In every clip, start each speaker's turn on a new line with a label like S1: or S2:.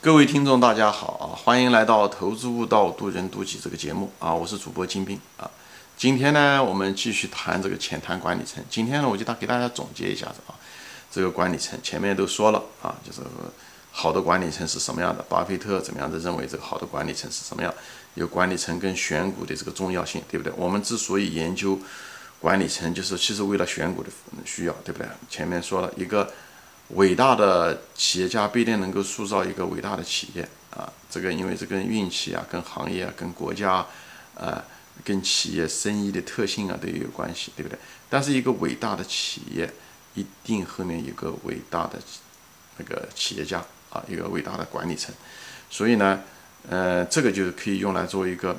S1: 各位听众，大家好啊！欢迎来到《投资悟道，渡人渡己》这个节目啊！我是主播金兵啊。今天呢，我们继续谈这个浅谈管理层。今天呢，我就大给大家总结一下子啊，这个管理层前面都说了啊，就是好的管理层是什么样的？巴菲特怎么样的认为这个好的管理层是什么样？有管理层跟选股的这个重要性，对不对？我们之所以研究管理层，就是其实为了选股的需要，对不对？前面说了一个。伟大的企业家不一定能够塑造一个伟大的企业啊，这个因为这跟运气啊、跟行业啊、跟国家，啊、跟企业生意的特性啊都有关系，对不对？但是一个伟大的企业，一定后面有个伟大的那个企业家啊，一个伟大的管理层，所以呢，呃，这个就可以用来做一个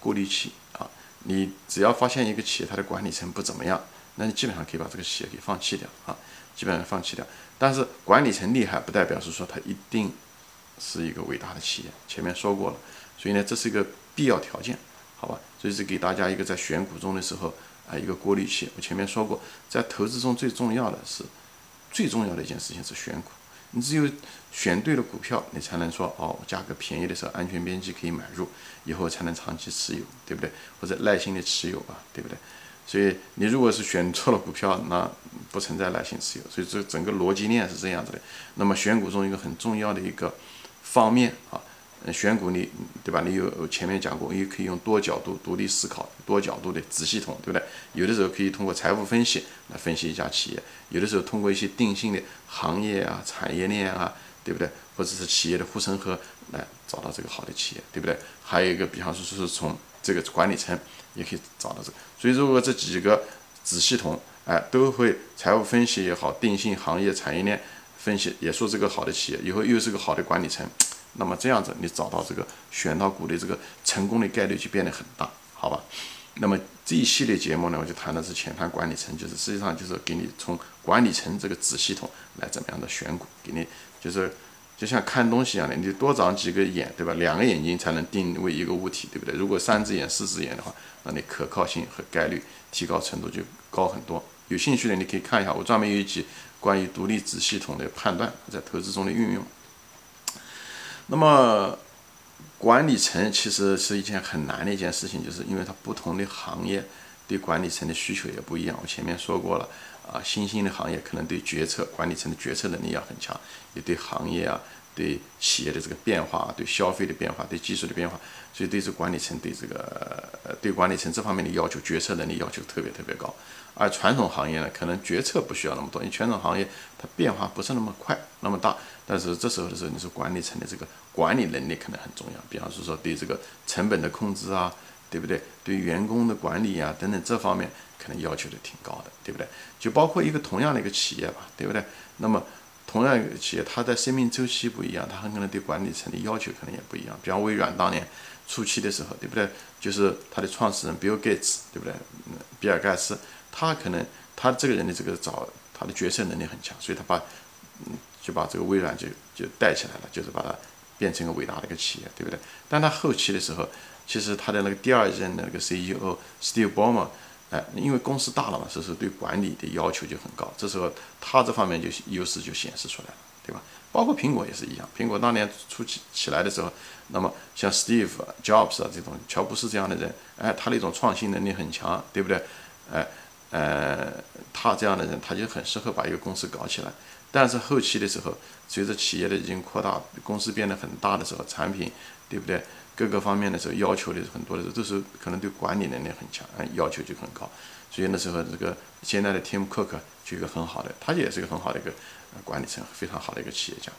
S1: 过滤器啊。你只要发现一个企业它的管理层不怎么样，那你基本上可以把这个企业给放弃掉啊，基本上放弃掉。但是管理层厉害，不代表是说它一定是一个伟大的企业。前面说过了，所以呢，这是一个必要条件，好吧？所以是给大家一个在选股中的时候啊，一个过滤器。我前面说过，在投资中最重要的是，最重要的一件事情是选股。你只有选对了股票，你才能说哦，价格便宜的时候，安全边际可以买入，以后才能长期持有，对不对？或者耐心的持有吧，对不对？所以你如果是选错了股票，那不存在耐心持有。所以这整个逻辑链是这样子的。那么选股中一个很重要的一个方面啊，选股你对吧？你有前面讲过，也可以用多角度独立思考、多角度的子系统，对不对？有的时候可以通过财务分析来分析一家企业，有的时候通过一些定性的行业啊、产业链啊，对不对？或者是企业的护城河来找到这个好的企业，对不对？还有一个，比方说是从这个管理层。也可以找到这个，所以如果这几个子系统，哎，都会财务分析也好，定性行业产业链分析，也说这个好的企业，以后又是个好的管理层，那么这样子你找到这个选到股的这个成功的概率就变得很大，好吧？那么这一系列节目呢，我就谈的是浅谈管理层，就是实际上就是给你从管理层这个子系统来怎么样的选股，给你就是。就像看东西一样的，你多长几个眼，对吧？两个眼睛才能定位一个物体，对不对？如果三只眼、四只眼的话，那你可靠性和概率提高程度就高很多。有兴趣的你可以看一下，我专门有一集关于独立子系统的判断在投资中的运用。那么管理层其实是一件很难的一件事情，就是因为它不同的行业对管理层的需求也不一样。我前面说过了。啊，新兴的行业可能对决策管理层的决策能力要很强，也对行业啊、对企业的这个变化、对消费的变化、对技术的变化，所以对这管理层对这个呃对管理层这方面的要求、决策能力要求特别特别高。而传统行业呢，可能决策不需要那么多，因为传统行业它变化不是那么快、那么大。但是这时候的时候，你是管理层的这个管理能力可能很重要，比方说说对这个成本的控制啊。对不对？对员工的管理啊等等这方面可能要求的挺高的，对不对？就包括一个同样的一个企业吧，对不对？那么同样一个企业，它的生命周期不一样，它很可能对管理层的要求可能也不一样。比方微软当年初期的时候，对不对？就是它的创始人 Bill Gates，对不对？比尔盖茨，他可能他这个人的这个找他的决策能力很强，所以他把嗯就把这个微软就就带起来了，就是把它变成一个伟大的一个企业，对不对？但他后期的时候。其实他的那个第二任的那个 CEO Steve Ballmer，哎，因为公司大了嘛，所以说对管理的要求就很高。这时候他这方面就优势就显示出来了，对吧？包括苹果也是一样，苹果当年初期起来的时候，那么像 Steve Jobs 啊这种乔布斯这样的人，哎，他的一种创新能力很强，对不对？哎，呃，他这样的人他就很适合把一个公司搞起来。但是后期的时候，随着企业的已经扩大，公司变得很大的时候，产品，对不对？各个方面的时候要求的很多的时候，都是可能对管理能力很强，要求就很高。所以那时候这个现在的 Tim Cook 就一个很好的，他也是一个很好的一个管理层，非常好的一个企业家。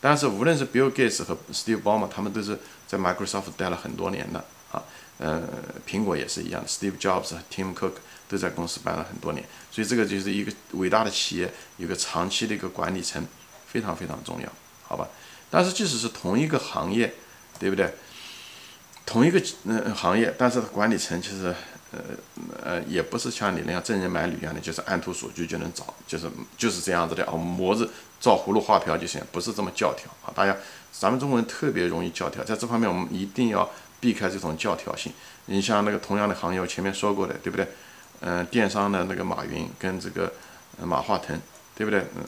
S1: 但是无论是 Bill Gates 和 Steve Ballmer，他们都是在 Microsoft 待了很多年的啊。呃，苹果也是一样，Steve Jobs 和 Tim Cook 都在公司待了很多年。所以这个就是一个伟大的企业，有个长期的一个管理层非常非常重要，好吧？但是即使是同一个行业，对不对？同一个嗯行业，但是管理层其实呃呃也不是像你那样真人买履一样的，就是按图索骥就能找，就是就是这样子的啊，模子照葫芦画瓢就行，不是这么教条啊。大家咱们中国人特别容易教条，在这方面我们一定要避开这种教条性。你像那个同样的行业，我前面说过的，对不对？嗯，电商的那个马云跟这个马化腾，对不对？嗯，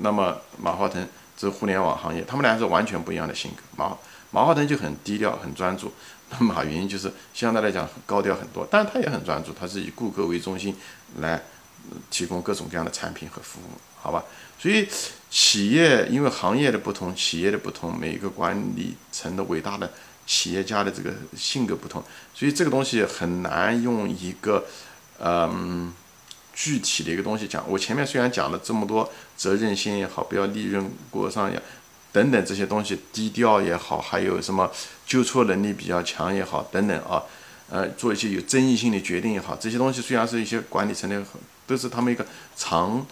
S1: 那么马化腾这互联网行业，他们俩是完全不一样的性格。马马化腾就很低调、很专注，那马云就是相对来讲高调很多，但是他也很专注，他是以顾客为中心来提供各种各样的产品和服务，好吧？所以企业因为行业的不同，企业的不同，每一个管理层的伟大的企业家的这个性格不同，所以这个东西很难用一个嗯。具体的一个东西讲，我前面虽然讲了这么多责任心也好，不要利润过上也等等这些东西，低调也好，还有什么纠错能力比较强也好，等等啊，呃，做一些有争议性的决定也好，这些东西虽然是一些管理层的，都是他们一个常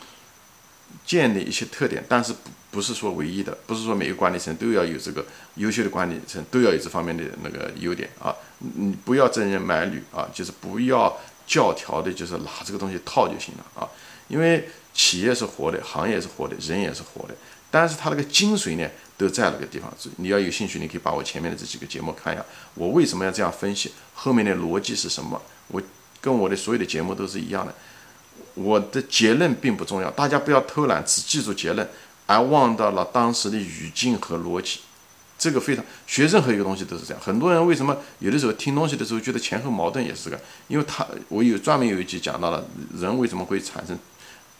S1: 见的一些特点，但是不不是说唯一的，不是说每个管理层都要有这个优秀的管理层都要有这方面的那个优点啊，你不要真人买履啊，就是不要。教条的就是拿这个东西套就行了啊，因为企业是活的，行业是活的，人也是活的，但是它那个精髓呢都在那个地方。你要有兴趣，你可以把我前面的这几个节目看一下，我为什么要这样分析，后面的逻辑是什么？我跟我的所有的节目都是一样的。我的结论并不重要，大家不要偷懒，只记住结论，而忘掉了当时的语境和逻辑。这个非常学任何一个东西都是这样。很多人为什么有的时候听东西的时候觉得前后矛盾，也是个，因为他我有专门有一集讲到了人为什么会产生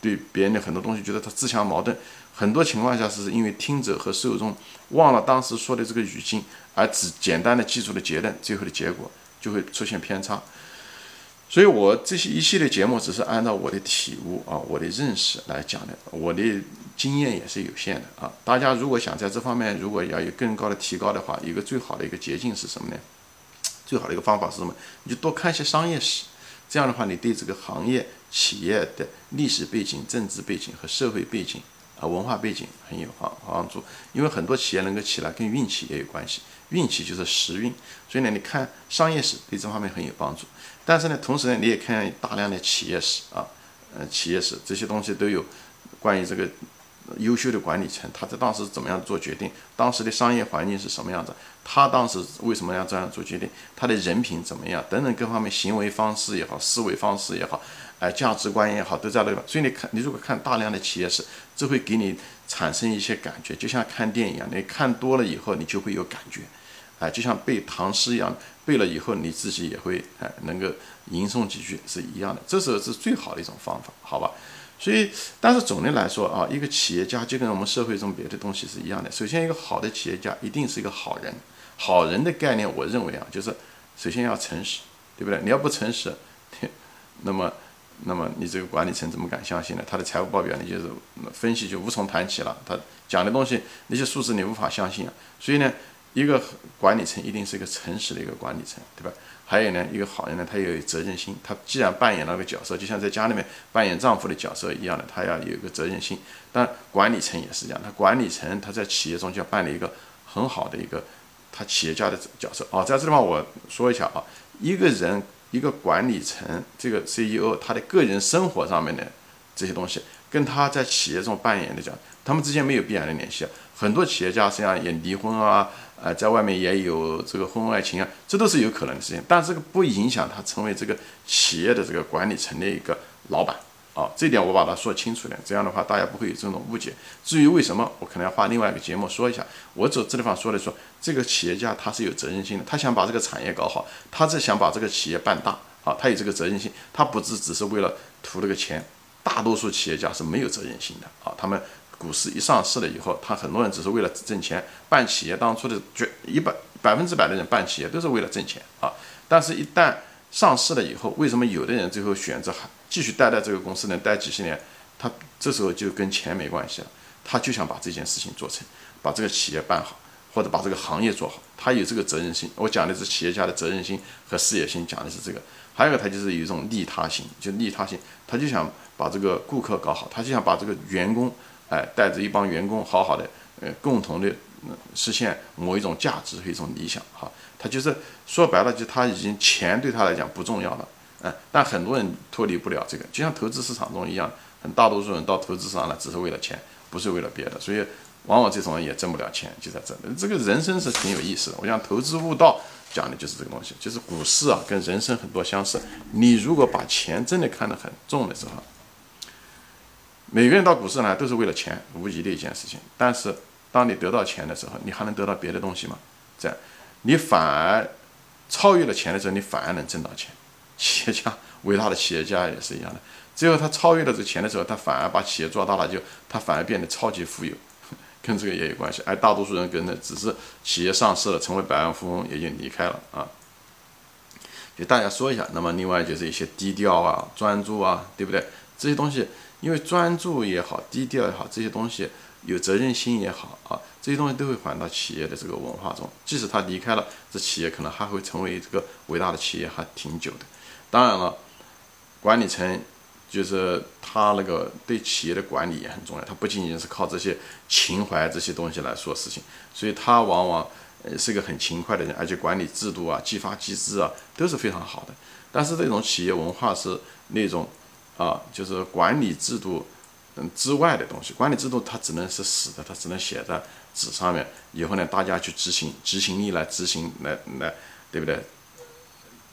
S1: 对别人的很多东西觉得他自相矛盾，很多情况下是因为听者和受众忘了当时说的这个语境，而只简单的记住了结论，最后的结果就会出现偏差。所以我这些一系列节目只是按照我的体悟啊，我的认识来讲的，我的。经验也是有限的啊！大家如果想在这方面如果要有更高的提高的话，一个最好的一个捷径是什么呢？最好的一个方法是什么？你就多看一些商业史，这样的话，你对这个行业企业的历史背景、政治背景和社会背景啊文化背景很有帮帮助。因为很多企业能够起来跟运气也有关系，运气就是时运，所以呢，你看商业史对这方面很有帮助。但是呢，同时呢，你也看大量的企业史啊，呃，企业史这些东西都有关于这个。优秀的管理层，他在当时怎么样做决定？当时的商业环境是什么样子？他当时为什么要这样做决定？他的人品怎么样？等等各方面，行为方式也好，思维方式也好，哎，价值观也好，都在那个。所以你看，你如果看大量的企业史，这会给你产生一些感觉，就像看电影一样。你看多了以后，你就会有感觉，哎，就像背唐诗一样，背了以后你自己也会哎能够吟诵几句是一样的。这时候是最好的一种方法，好吧？所以，但是总的来说啊，一个企业家就跟我们社会中别的东西是一样的。首先，一个好的企业家一定是一个好人。好人的概念，我认为啊，就是首先要诚实，对不对？你要不诚实，那么，那么你这个管理层怎么敢相信呢？他的财务报表你就是分析就无从谈起了。他讲的东西那些数字你无法相信啊。所以呢，一个管理层一定是一个诚实的一个管理层，对吧？还有呢，一个好人呢，他有责任心。他既然扮演那个角色，就像在家里面扮演丈夫的角色一样的，他要有一个责任心。但管理层也是这样，他管理层他在企业中就要扮演一个很好的一个他企业家的角色。哦，在这地方我说一下啊，一个人一个管理层这个 CEO，他的个人生活上面的这些东西，跟他在企业中扮演的角，他们之间没有必然的联系。很多企业家实际上也离婚啊。呃，在外面也有这个婚外情啊，这都是有可能的事情，但这个不影响他成为这个企业的这个管理层的一个老板啊，这点我把它说清楚点，这样的话大家不会有这种误解。至于为什么，我可能要花另外一个节目说一下。我走这地方说的说，这个企业家他是有责任心的，他想把这个产业搞好，他是想把这个企业办大啊，他有这个责任心，他不是只是为了图这个钱。大多数企业家是没有责任心的啊，他们。股市一上市了以后，他很多人只是为了挣钱办企业。当初的绝一百百分之百的人办企业都是为了挣钱啊！但是，一旦上市了以后，为什么有的人最后选择还继续待在这个公司能待几十年？他这时候就跟钱没关系了，他就想把这件事情做成，把这个企业办好，或者把这个行业做好。他有这个责任心。我讲的是企业家的责任心和事业心，讲的是这个。还有一个，他就是有一种利他心，就利他心，他就想把这个顾客搞好，他就想把这个员工。哎，带着一帮员工，好好的，呃，共同的实现某一种价值和一种理想，哈，他就是说白了，就他已经钱对他来讲不重要了，嗯，但很多人脱离不了这个，就像投资市场中一样，很大多数人到投资上来只是为了钱，不是为了别的，所以往往这种人也挣不了钱，就在这。这个人生是挺有意思的，我想投资悟道讲的就是这个东西，就是股市啊，跟人生很多相似。你如果把钱真的看得很重的时候。每个人到股市来都是为了钱，无疑的一件事情。但是当你得到钱的时候，你还能得到别的东西吗？这样，你反而超越了钱的时候，你反而能挣到钱。企业家，伟大的企业家也是一样的。最后他超越了这钱的时候，他反而把企业做大了，就他反而变得超级富有，跟这个也有关系。而大多数人跟的只是企业上市了，成为百万富翁，也就离开了啊。给大家说一下，那么另外就是一些低调啊、专注啊，对不对？这些东西，因为专注也好，低调也好，这些东西有责任心也好啊，这些东西都会还到企业的这个文化中。即使他离开了，这企业可能还会成为这个伟大的企业，还挺久的。当然了，管理层就是他那个对企业的管理也很重要，他不仅仅是靠这些情怀这些东西来说事情，所以他往往。呃，是个很勤快的人，而且管理制度啊、激发机制啊都是非常好的。但是这种企业文化是那种啊，就是管理制度嗯之外的东西。管理制度它只能是死的，它只能写在纸上面。以后呢，大家去执行，执行力来执行，来来，对不对？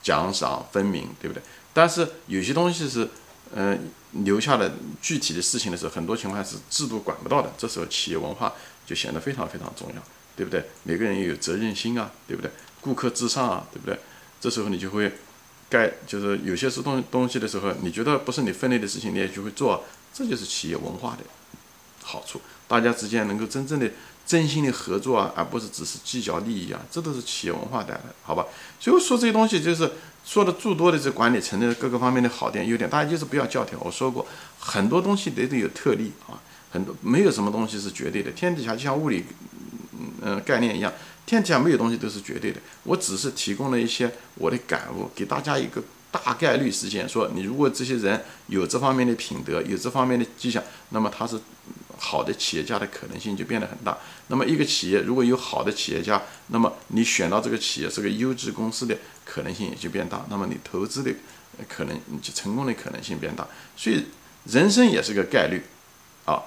S1: 奖赏分明，对不对？但是有些东西是嗯留下的具体的事情的时候，很多情况是制度管不到的。这时候企业文化就显得非常非常重要。对不对？每个人也有责任心啊，对不对？顾客至上啊，对不对？这时候你就会，该就是有些是东东西的时候，你觉得不是你分内的事情，你也就会做，这就是企业文化的好处。大家之间能够真正的、真心的合作啊，而不是只是计较利益啊，这都是企业文化带来的，好吧？所以说这些东西就是说的诸多的这管理层的各个方面的好点、优点，大家就是不要教条。我说过，很多东西得得有特例啊，很多没有什么东西是绝对的，天底下就像物理。嗯，概念一样，天底下没有东西都是绝对的。我只是提供了一些我的感悟，给大家一个大概率事件，说你如果这些人有这方面的品德，有这方面的迹象，那么他是好的企业家的可能性就变得很大。那么一个企业如果有好的企业家，那么你选到这个企业是个优质公司的可能性也就变大。那么你投资的可能就成功的可能性变大。所以人生也是个概率啊。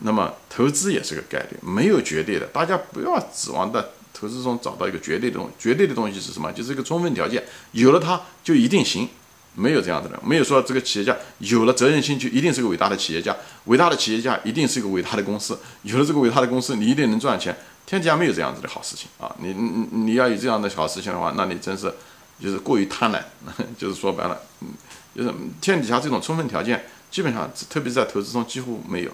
S1: 那么投资也是个概率，没有绝对的，大家不要指望的投资中找到一个绝对的东。绝对的东西是什么？就是一个充分条件，有了它就一定行，没有这样的人，没有说这个企业家有了责任心就一定是个伟大的企业家，伟大的企业家一定是一个伟大的公司，有了这个伟大的公司你一定能赚钱，天底下没有这样子的好事情啊！你你你要有这样的好事情的话，那你真是就是过于贪婪，就是说白了，嗯，就是天底下这种充分条件基本上，特别是在投资中几乎没有。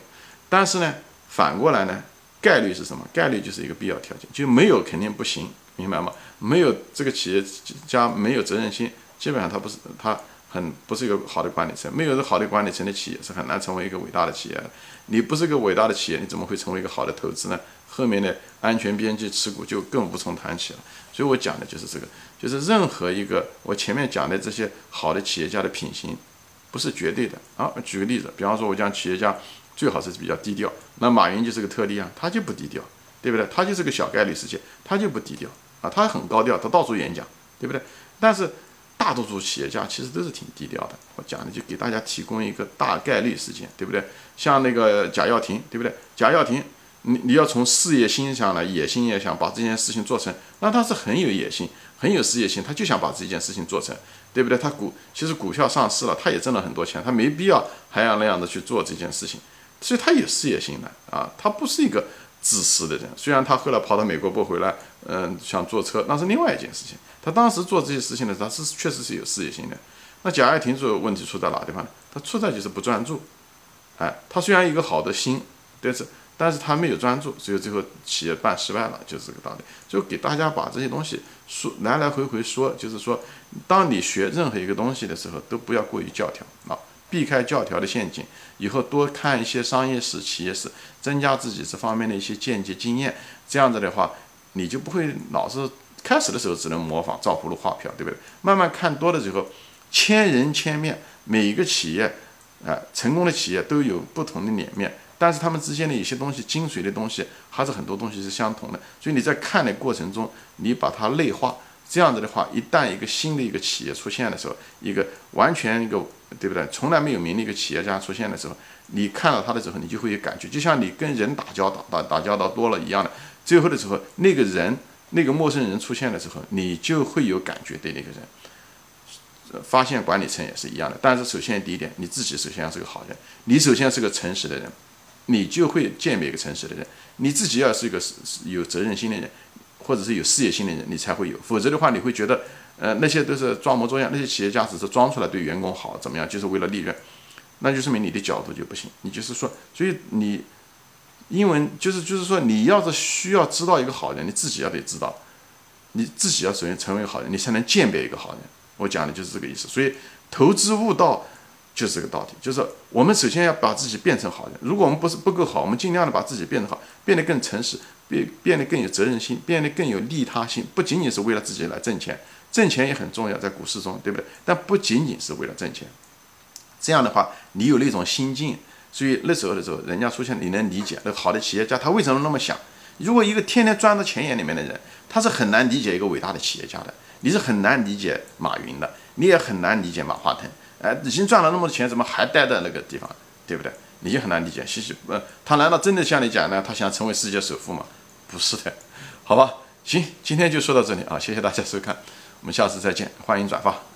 S1: 但是呢，反过来呢，概率是什么？概率就是一个必要条件，就没有肯定不行，明白吗？没有这个企业家没有责任心，基本上他不是他很不是一个好的管理层。没有一个好的管理层的企业是很难成为一个伟大的企业的。你不是个伟大的企业，你怎么会成为一个好的投资呢？后面的安全边际持股就更无从谈起了。所以我讲的就是这个，就是任何一个我前面讲的这些好的企业家的品行，不是绝对的啊。举个例子，比方说我讲企业家。最好是比较低调，那马云就是个特例啊，他就不低调，对不对？他就是个小概率事件，他就不低调啊，他很高调，他到处演讲，对不对？但是大多数企业家其实都是挺低调的。我讲的就给大家提供一个大概率事件，对不对？像那个贾跃亭，对不对？贾跃亭，你你要从事业心上来，野心也想把这件事情做成，那他是很有野心，很有事业心，他就想把这件事情做成，对不对？他股其实股票上市了，他也挣了很多钱，他没必要还要那样的去做这件事情。所以他有事业心的啊，他不是一个自私的人。虽然他后来跑到美国不回来，嗯，想坐车，那是另外一件事情。他当时做这些事情的时候，他是确实是有事业心的。那贾跃亭说问题出在哪地方呢？他出在就是不专注。哎，他虽然一个好的心，但是但是他没有专注，所以最后企业办失败了，就是这个道理。就给大家把这些东西说来来回回说，就是说，当你学任何一个东西的时候，都不要过于教条啊。避开教条的陷阱，以后多看一些商业史、企业史，增加自己这方面的一些见解经验。这样子的话，你就不会老是开始的时候只能模仿照葫芦画瓢，对不对？慢慢看多了之后，千人千面，每一个企业，啊，成功的企业都有不同的脸面，但是他们之间的一些东西、精髓的东西，还是很多东西是相同的。所以你在看的过程中，你把它内化。这样子的话，一旦一个新的一个企业出现的时候，一个完全一个对不对？从来没有名的一个企业家出现的时候，你看到他的时候，你就会有感觉，就像你跟人打交道、打打交道多了一样的。最后的时候，那个人那个陌生人出现的时候，你就会有感觉对那个人。发现管理层也是一样的，但是首先第一点，你自己首先要是个好人，你首先是个诚实的人，你就会鉴别一个诚实的人。你自己要是一个有责任心的人，或者是有事业心的人，你才会有。否则的话，你会觉得，呃，那些都是装模作样，那些企业家只是装出来对员工好，怎么样，就是为了利润，那就说明你的角度就不行。你就是说，所以你英文就是就是说，你要是需要知道一个好人，你自己要得知道，你自己要首先成为好人，你才能鉴别一个好人。我讲的就是这个意思。所以投资悟道。就是这个道理，就是我们首先要把自己变成好人。如果我们不是不够好，我们尽量的把自己变得好，变得更诚实，变变得更有责任心，变得更有利他性。不仅仅是为了自己来挣钱，挣钱也很重要，在股市中，对不对？但不仅仅是为了挣钱。这样的话，你有那种心境，所以那时候的时候，人家出现，你能理解那好的企业家他为什么那么想？如果一个天天钻到钱眼里面的人，他是很难理解一个伟大的企业家的。你是很难理解马云的，你也很难理解马化腾。哎，已经赚了那么多钱，怎么还待在那个地方，对不对？你就很难理解。西西，呃，他难道真的像你讲的？他想成为世界首富吗？不是的，好吧。行，今天就说到这里啊，谢谢大家收看，我们下次再见，欢迎转发。